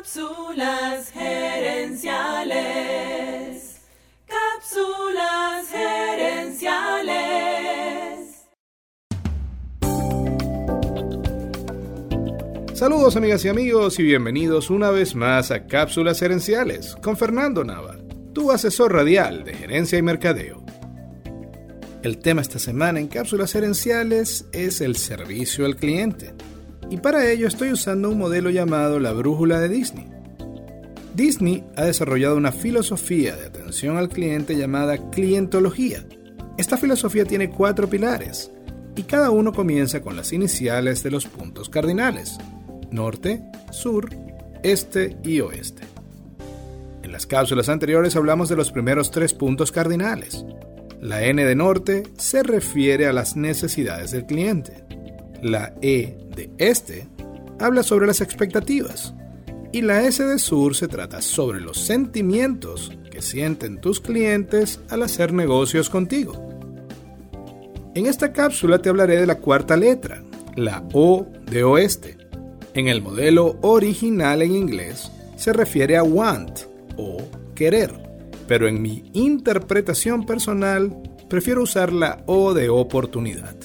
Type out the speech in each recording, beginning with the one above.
Cápsulas gerenciales. Cápsulas gerenciales. Saludos amigas y amigos y bienvenidos una vez más a Cápsulas Gerenciales con Fernando Nava, tu asesor radial de gerencia y mercadeo. El tema esta semana en Cápsulas Gerenciales es el servicio al cliente y para ello estoy usando un modelo llamado la brújula de Disney. Disney ha desarrollado una filosofía de atención al cliente llamada clientología. Esta filosofía tiene cuatro pilares y cada uno comienza con las iniciales de los puntos cardinales, norte, sur, este y oeste. En las cápsulas anteriores hablamos de los primeros tres puntos cardinales. La N de norte se refiere a las necesidades del cliente. La E este habla sobre las expectativas y la S de sur se trata sobre los sentimientos que sienten tus clientes al hacer negocios contigo. En esta cápsula te hablaré de la cuarta letra, la O de oeste. En el modelo original en inglés se refiere a want o querer, pero en mi interpretación personal prefiero usar la O de oportunidad.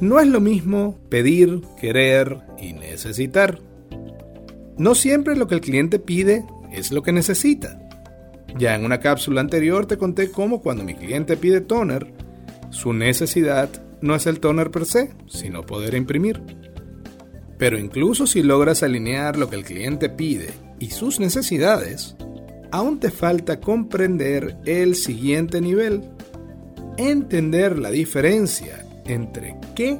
No es lo mismo pedir, querer y necesitar. No siempre lo que el cliente pide es lo que necesita. Ya en una cápsula anterior te conté cómo cuando mi cliente pide toner, su necesidad no es el toner per se, sino poder imprimir. Pero incluso si logras alinear lo que el cliente pide y sus necesidades, aún te falta comprender el siguiente nivel. Entender la diferencia entre qué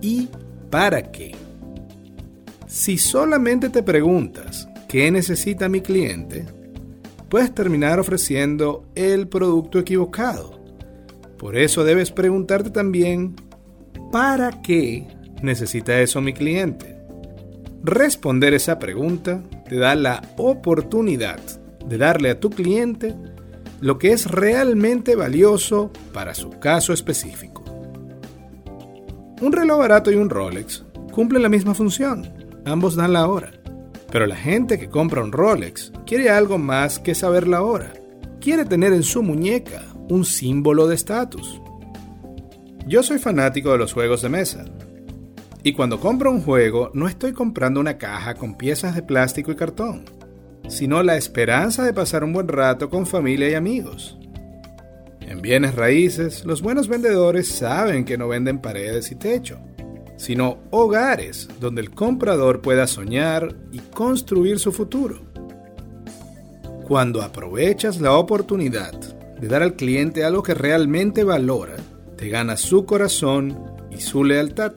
y para qué. Si solamente te preguntas qué necesita mi cliente, puedes terminar ofreciendo el producto equivocado. Por eso debes preguntarte también ¿para qué necesita eso mi cliente? Responder esa pregunta te da la oportunidad de darle a tu cliente lo que es realmente valioso para su caso específico. Un reloj barato y un Rolex cumplen la misma función, ambos dan la hora. Pero la gente que compra un Rolex quiere algo más que saber la hora. Quiere tener en su muñeca un símbolo de estatus. Yo soy fanático de los juegos de mesa. Y cuando compro un juego no estoy comprando una caja con piezas de plástico y cartón, sino la esperanza de pasar un buen rato con familia y amigos. En bienes raíces, los buenos vendedores saben que no venden paredes y techo, sino hogares donde el comprador pueda soñar y construir su futuro. Cuando aprovechas la oportunidad de dar al cliente algo que realmente valora, te ganas su corazón y su lealtad.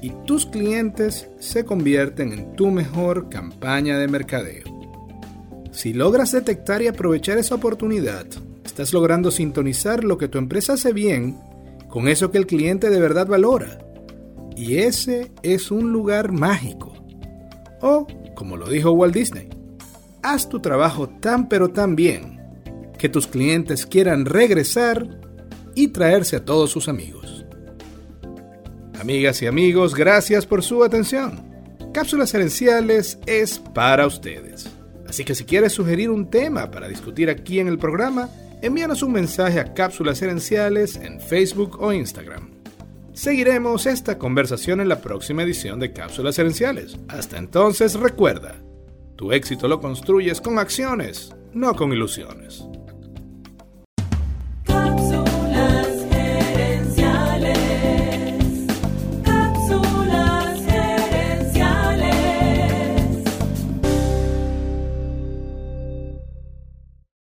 Y tus clientes se convierten en tu mejor campaña de mercadeo. Si logras detectar y aprovechar esa oportunidad, Estás logrando sintonizar lo que tu empresa hace bien con eso que el cliente de verdad valora. Y ese es un lugar mágico. O, como lo dijo Walt Disney, haz tu trabajo tan pero tan bien que tus clientes quieran regresar y traerse a todos sus amigos. Amigas y amigos, gracias por su atención. Cápsulas Herenciales es para ustedes. Así que si quieres sugerir un tema para discutir aquí en el programa, envíanos un mensaje a Cápsulas Herenciales en Facebook o Instagram. Seguiremos esta conversación en la próxima edición de Cápsulas Herenciales. Hasta entonces recuerda, tu éxito lo construyes con acciones, no con ilusiones.